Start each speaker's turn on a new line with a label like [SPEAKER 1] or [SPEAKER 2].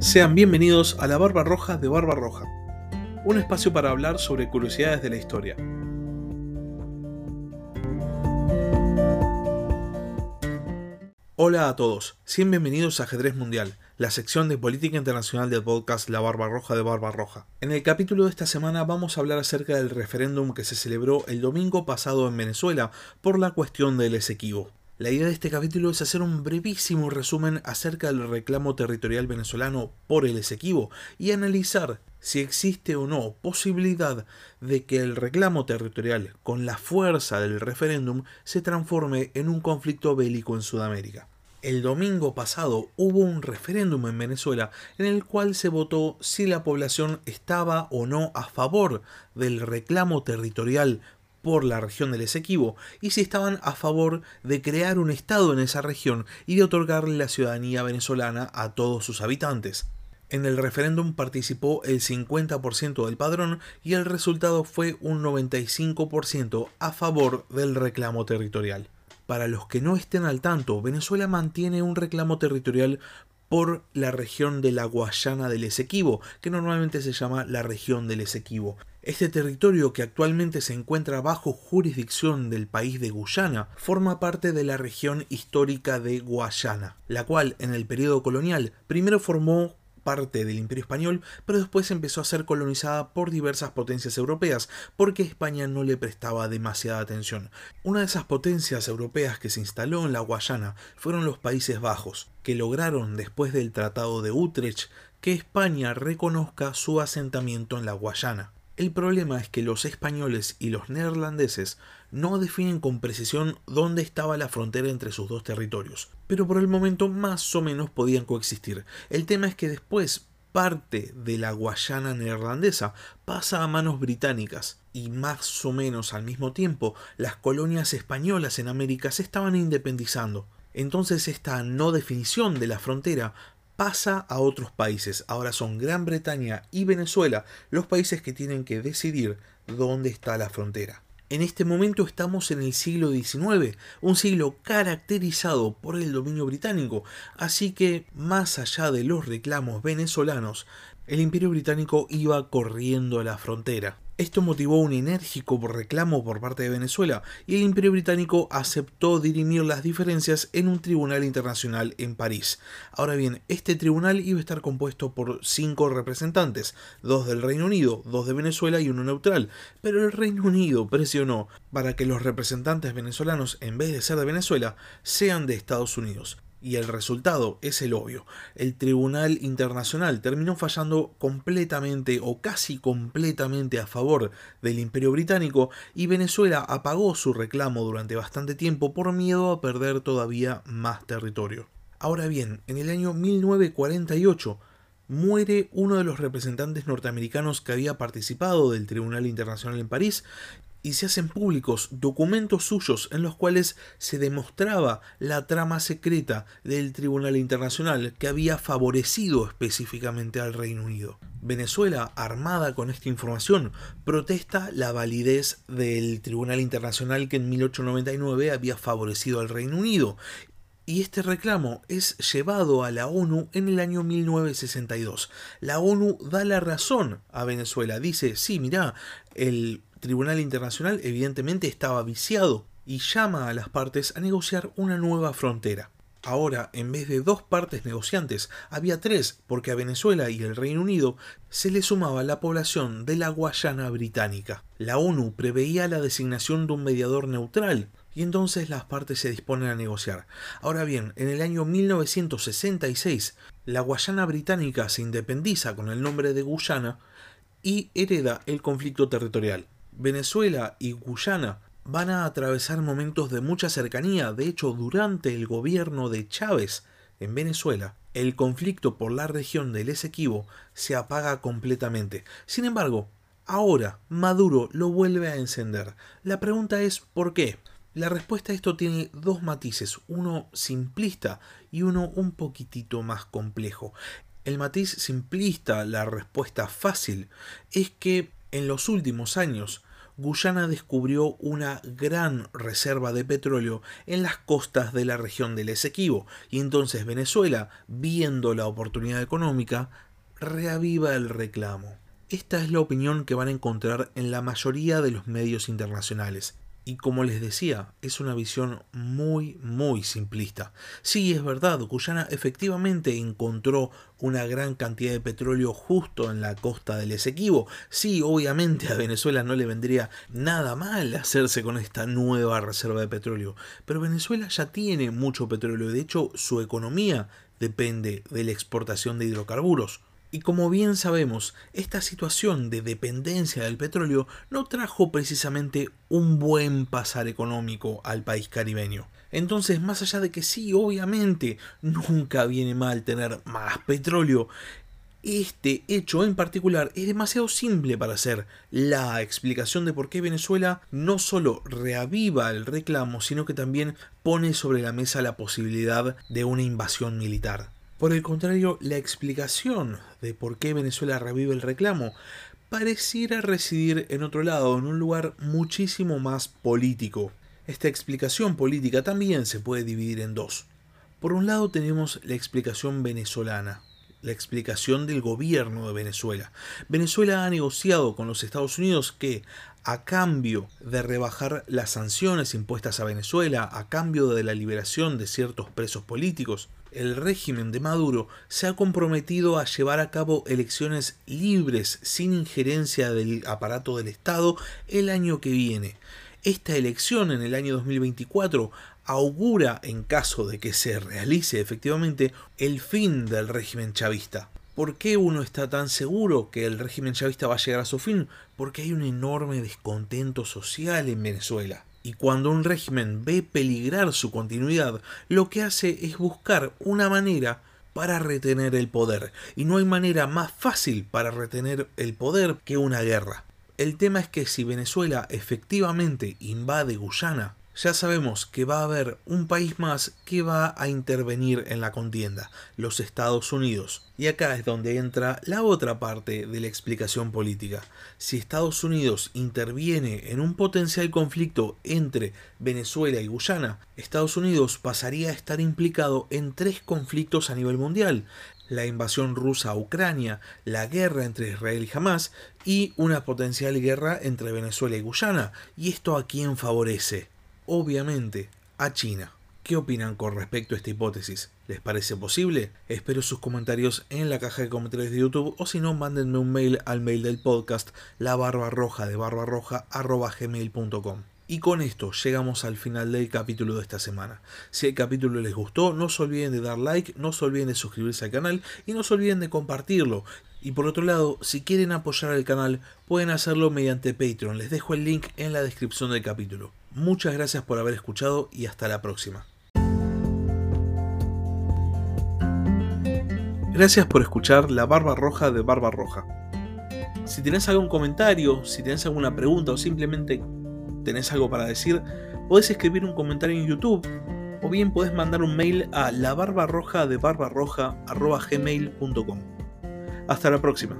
[SPEAKER 1] Sean bienvenidos a la Barba Roja de Barba Roja, un espacio para hablar sobre curiosidades de la historia. Hola a todos, sean bienvenidos a Ajedrez Mundial, la sección de política internacional del podcast La Barba Roja de Barba Roja. En el capítulo de esta semana vamos a hablar acerca del referéndum que se celebró el domingo pasado en Venezuela por la cuestión del Esequibo. La idea de este capítulo es hacer un brevísimo resumen acerca del reclamo territorial venezolano por el Esequibo y analizar si existe o no posibilidad de que el reclamo territorial con la fuerza del referéndum se transforme en un conflicto bélico en Sudamérica. El domingo pasado hubo un referéndum en Venezuela en el cual se votó si la población estaba o no a favor del reclamo territorial por la región del Esequibo y si estaban a favor de crear un Estado en esa región y de otorgarle la ciudadanía venezolana a todos sus habitantes. En el referéndum participó el 50% del padrón y el resultado fue un 95% a favor del reclamo territorial. Para los que no estén al tanto, Venezuela mantiene un reclamo territorial por la región de la Guayana del Esequibo, que normalmente se llama la región del Esequibo. Este territorio, que actualmente se encuentra bajo jurisdicción del país de Guyana, forma parte de la región histórica de Guayana, la cual en el periodo colonial primero formó parte del Imperio Español, pero después empezó a ser colonizada por diversas potencias europeas, porque España no le prestaba demasiada atención. Una de esas potencias europeas que se instaló en la Guayana fueron los Países Bajos, que lograron, después del Tratado de Utrecht, que España reconozca su asentamiento en la Guayana. El problema es que los españoles y los neerlandeses no definen con precisión dónde estaba la frontera entre sus dos territorios, pero por el momento más o menos podían coexistir. El tema es que después parte de la Guayana neerlandesa pasa a manos británicas y más o menos al mismo tiempo las colonias españolas en América se estaban independizando. Entonces esta no definición de la frontera pasa a otros países. Ahora son Gran Bretaña y Venezuela los países que tienen que decidir dónde está la frontera. En este momento estamos en el siglo XIX, un siglo caracterizado por el dominio británico, así que más allá de los reclamos venezolanos, el imperio británico iba corriendo a la frontera. Esto motivó un enérgico reclamo por parte de Venezuela y el Imperio Británico aceptó dirimir las diferencias en un tribunal internacional en París. Ahora bien, este tribunal iba a estar compuesto por cinco representantes, dos del Reino Unido, dos de Venezuela y uno neutral, pero el Reino Unido presionó para que los representantes venezolanos, en vez de ser de Venezuela, sean de Estados Unidos. Y el resultado es el obvio. El Tribunal Internacional terminó fallando completamente o casi completamente a favor del Imperio Británico y Venezuela apagó su reclamo durante bastante tiempo por miedo a perder todavía más territorio. Ahora bien, en el año 1948 muere uno de los representantes norteamericanos que había participado del Tribunal Internacional en París y se hacen públicos documentos suyos en los cuales se demostraba la trama secreta del Tribunal Internacional que había favorecido específicamente al Reino Unido. Venezuela, armada con esta información, protesta la validez del Tribunal Internacional que en 1899 había favorecido al Reino Unido y este reclamo es llevado a la ONU en el año 1962. La ONU da la razón a Venezuela, dice, sí, mira, el Tribunal Internacional evidentemente estaba viciado y llama a las partes a negociar una nueva frontera. Ahora, en vez de dos partes negociantes, había tres, porque a Venezuela y el Reino Unido se le sumaba la población de la Guayana británica. La ONU preveía la designación de un mediador neutral, y entonces las partes se disponen a negociar. Ahora bien, en el año 1966, la Guayana británica se independiza con el nombre de Guyana y hereda el conflicto territorial. Venezuela y Guyana van a atravesar momentos de mucha cercanía. De hecho, durante el gobierno de Chávez en Venezuela, el conflicto por la región del Esequibo se apaga completamente. Sin embargo, ahora Maduro lo vuelve a encender. La pregunta es ¿por qué? La respuesta a esto tiene dos matices, uno simplista y uno un poquitito más complejo. El matiz simplista, la respuesta fácil, es que en los últimos años Guyana descubrió una gran reserva de petróleo en las costas de la región del Esequibo y entonces Venezuela, viendo la oportunidad económica, reaviva el reclamo. Esta es la opinión que van a encontrar en la mayoría de los medios internacionales. Y como les decía, es una visión muy, muy simplista. Sí, es verdad, Guyana efectivamente encontró una gran cantidad de petróleo justo en la costa del Esequibo. Sí, obviamente a Venezuela no le vendría nada mal hacerse con esta nueva reserva de petróleo. Pero Venezuela ya tiene mucho petróleo. De hecho, su economía depende de la exportación de hidrocarburos. Y como bien sabemos, esta situación de dependencia del petróleo no trajo precisamente un buen pasar económico al país caribeño. Entonces, más allá de que sí, obviamente, nunca viene mal tener más petróleo, este hecho en particular es demasiado simple para ser la explicación de por qué Venezuela no solo reaviva el reclamo, sino que también pone sobre la mesa la posibilidad de una invasión militar. Por el contrario, la explicación de por qué Venezuela revive el reclamo pareciera residir en otro lado, en un lugar muchísimo más político. Esta explicación política también se puede dividir en dos. Por un lado tenemos la explicación venezolana, la explicación del gobierno de Venezuela. Venezuela ha negociado con los Estados Unidos que, a cambio de rebajar las sanciones impuestas a Venezuela, a cambio de la liberación de ciertos presos políticos, el régimen de Maduro se ha comprometido a llevar a cabo elecciones libres sin injerencia del aparato del Estado el año que viene. Esta elección en el año 2024 augura, en caso de que se realice efectivamente, el fin del régimen chavista. ¿Por qué uno está tan seguro que el régimen chavista va a llegar a su fin? Porque hay un enorme descontento social en Venezuela. Y cuando un régimen ve peligrar su continuidad, lo que hace es buscar una manera para retener el poder. Y no hay manera más fácil para retener el poder que una guerra. El tema es que si Venezuela efectivamente invade Guyana, ya sabemos que va a haber un país más que va a intervenir en la contienda, los Estados Unidos. Y acá es donde entra la otra parte de la explicación política. Si Estados Unidos interviene en un potencial conflicto entre Venezuela y Guyana, Estados Unidos pasaría a estar implicado en tres conflictos a nivel mundial la invasión rusa a Ucrania, la guerra entre Israel y Hamas y una potencial guerra entre Venezuela y Guyana. ¿Y esto a quién favorece? Obviamente a China. ¿Qué opinan con respecto a esta hipótesis? ¿Les parece posible? Espero sus comentarios en la caja de comentarios de YouTube o si no, mándenme un mail al mail del podcast la barba roja de barbarroja. Y con esto llegamos al final del capítulo de esta semana. Si el capítulo les gustó, no se olviden de dar like, no se olviden de suscribirse al canal y no se olviden de compartirlo. Y por otro lado, si quieren apoyar al canal, pueden hacerlo mediante Patreon. Les dejo el link en la descripción del capítulo. Muchas gracias por haber escuchado y hasta la próxima. Gracias por escuchar La Barba Roja de Barba Roja. Si tenés algún comentario, si tenés alguna pregunta o simplemente tenés algo para decir, podés escribir un comentario en YouTube o bien podés mandar un mail a la barba roja de Hasta la próxima.